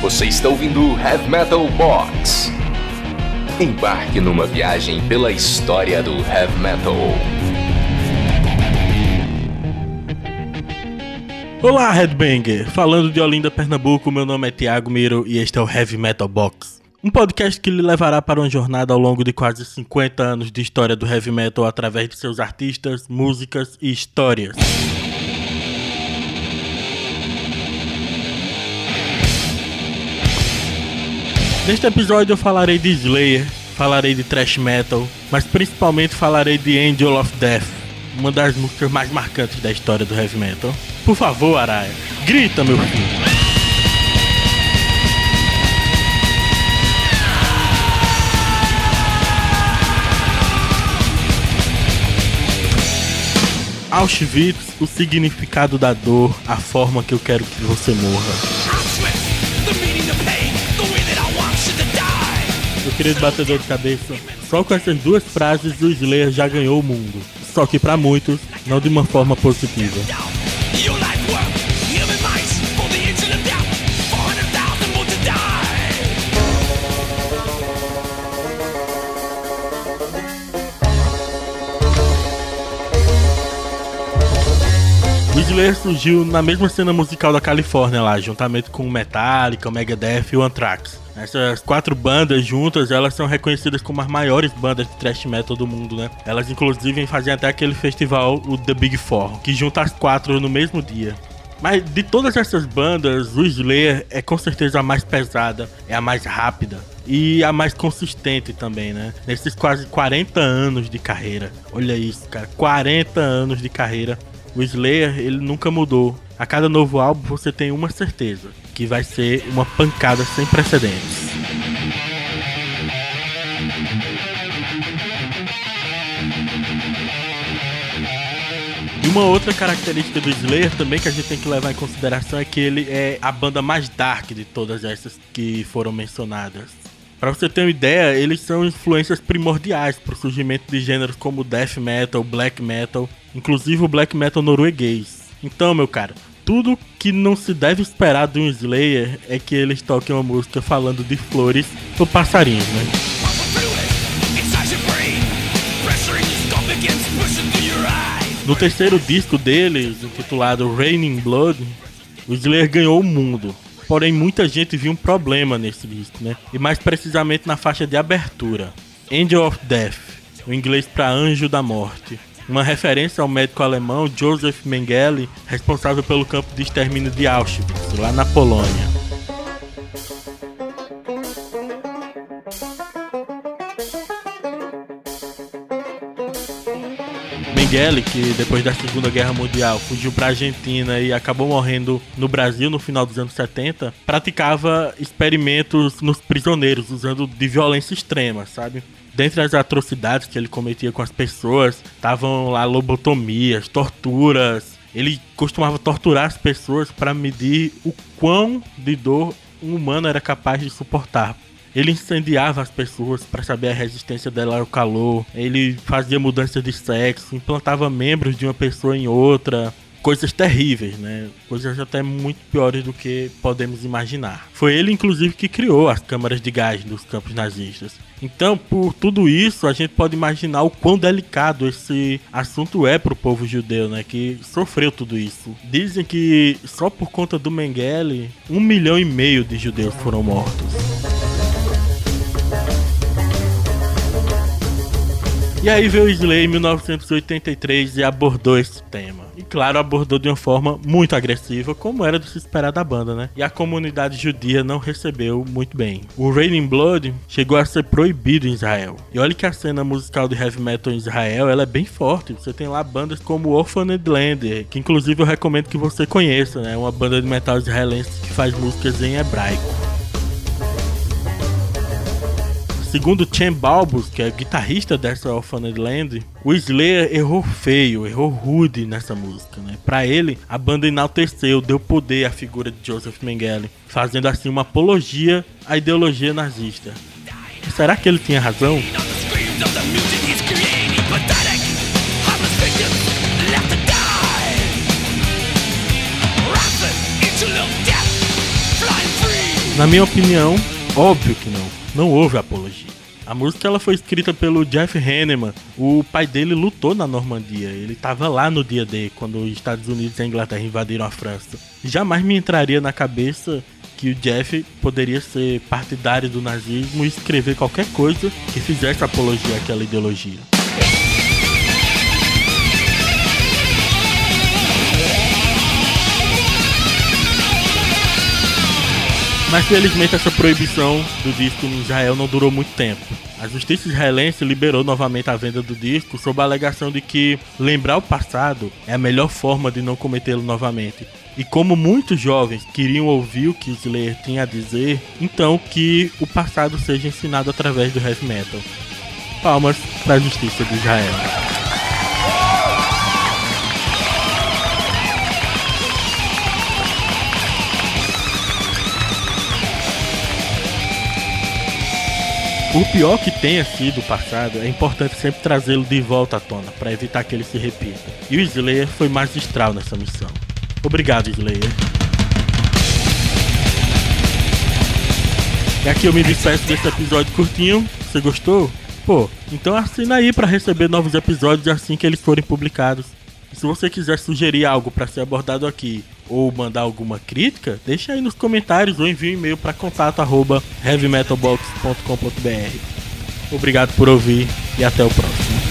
Você está ouvindo Heavy Metal Box. Embarque numa viagem pela história do Heavy Metal. Olá, Headbanger! Falando de Olinda, Pernambuco, meu nome é Thiago Miro e este é o Heavy Metal Box. Um podcast que lhe levará para uma jornada ao longo de quase 50 anos de história do heavy metal através de seus artistas, músicas e histórias. Neste episódio eu falarei de Slayer, falarei de thrash metal, mas principalmente falarei de Angel of Death, uma das músicas mais marcantes da história do heavy metal. Por favor, Araya, grita, meu filho! Auschwitz, o significado da dor, a forma que eu quero que você morra. Querido batedor de cabeça, só com essas duas frases o Slayer já ganhou o mundo. Só que para muitos, não de uma forma positiva. O Slayer surgiu na mesma cena musical da Califórnia lá, juntamente com o Metallica, o Megadeth e o Anthrax. Essas quatro bandas juntas, elas são reconhecidas como as maiores bandas de thrash metal do mundo, né? Elas inclusive fazem até aquele festival, o The Big Four, que junta as quatro no mesmo dia. Mas de todas essas bandas, o Slayer é com certeza a mais pesada, é a mais rápida e a mais consistente também, né? Nesses quase 40 anos de carreira. Olha isso, cara, 40 anos de carreira o Slayer, ele nunca mudou. A cada novo álbum você tem uma certeza, que vai ser uma pancada sem precedentes. E uma outra característica do Slayer também que a gente tem que levar em consideração é que ele é a banda mais dark de todas essas que foram mencionadas. Para você ter uma ideia, eles são influências primordiais para o surgimento de gêneros como death metal, black metal, inclusive o black metal norueguês. Então, meu cara, tudo que não se deve esperar de um Slayer é que eles toquem uma música falando de flores ou passarinhos, né? No terceiro disco deles, intitulado Raining Blood, o Slayer ganhou o mundo. Porém, muita gente viu um problema nesse disco, né? E mais precisamente na faixa de abertura, Angel of Death, o inglês para Anjo da Morte. Uma referência ao médico alemão Joseph Mengele, responsável pelo campo de extermínio de Auschwitz, lá na Polônia. Mengele, que depois da Segunda Guerra Mundial fugiu para a Argentina e acabou morrendo no Brasil no final dos anos 70, praticava experimentos nos prisioneiros usando de violência extrema, sabe? Dentre as atrocidades que ele cometia com as pessoas, estavam lá lobotomias, torturas. Ele costumava torturar as pessoas para medir o quão de dor um humano era capaz de suportar. Ele incendiava as pessoas para saber a resistência dela ao calor. Ele fazia mudança de sexo, implantava membros de uma pessoa em outra. Coisas terríveis, né? Coisas até muito piores do que podemos imaginar. Foi ele, inclusive, que criou as câmaras de gás dos campos nazistas. Então, por tudo isso, a gente pode imaginar o quão delicado esse assunto é para o povo judeu, né? Que sofreu tudo isso. Dizem que só por conta do Mengele, um milhão e meio de judeus foram mortos. E aí veio o Slay em 1983 e abordou esse tema. E claro, abordou de uma forma muito agressiva, como era de se esperar da banda, né? E a comunidade judia não recebeu muito bem. O Raining Blood chegou a ser proibido em Israel. E olha que a cena musical de heavy metal em Israel ela é bem forte. Você tem lá bandas como Orphaned Land, que inclusive eu recomendo que você conheça, né? Uma banda de metal israelense que faz músicas em hebraico. Segundo Chen Balbus, que é guitarrista dessa Orphaned Land, o Slayer errou feio, errou rude nessa música, né? Para ele, a banda enalteceu, deu poder à figura de Joseph Mengele, fazendo assim uma apologia à ideologia nazista. Será que ele tinha razão? Na minha opinião, óbvio que não. Não houve apologia. A música ela foi escrita pelo Jeff Hanneman. O pai dele lutou na Normandia. Ele estava lá no dia D, quando os Estados Unidos e a Inglaterra invadiram a França. Jamais me entraria na cabeça que o Jeff poderia ser partidário do nazismo e escrever qualquer coisa que fizesse apologia àquela ideologia. Mas felizmente essa proibição do disco em Israel não durou muito tempo. A justiça israelense liberou novamente a venda do disco sob a alegação de que lembrar o passado é a melhor forma de não cometê-lo novamente. E como muitos jovens queriam ouvir o que Slayer tinha a dizer, então que o passado seja ensinado através do heavy metal. Palmas para a justiça de Israel. Por pior que tenha sido o passado, é importante sempre trazê-lo de volta à tona, para evitar que ele se repita. E o Slayer foi magistral nessa missão. Obrigado, Slayer. E aqui eu me despeço desse episódio curtinho. Você gostou? Pô, então assina aí para receber novos episódios assim que eles forem publicados. E se você quiser sugerir algo para ser abordado aqui ou mandar alguma crítica, deixa aí nos comentários ou envie um e-mail para contato@heavymetalbox.com.br. Obrigado por ouvir e até o próximo.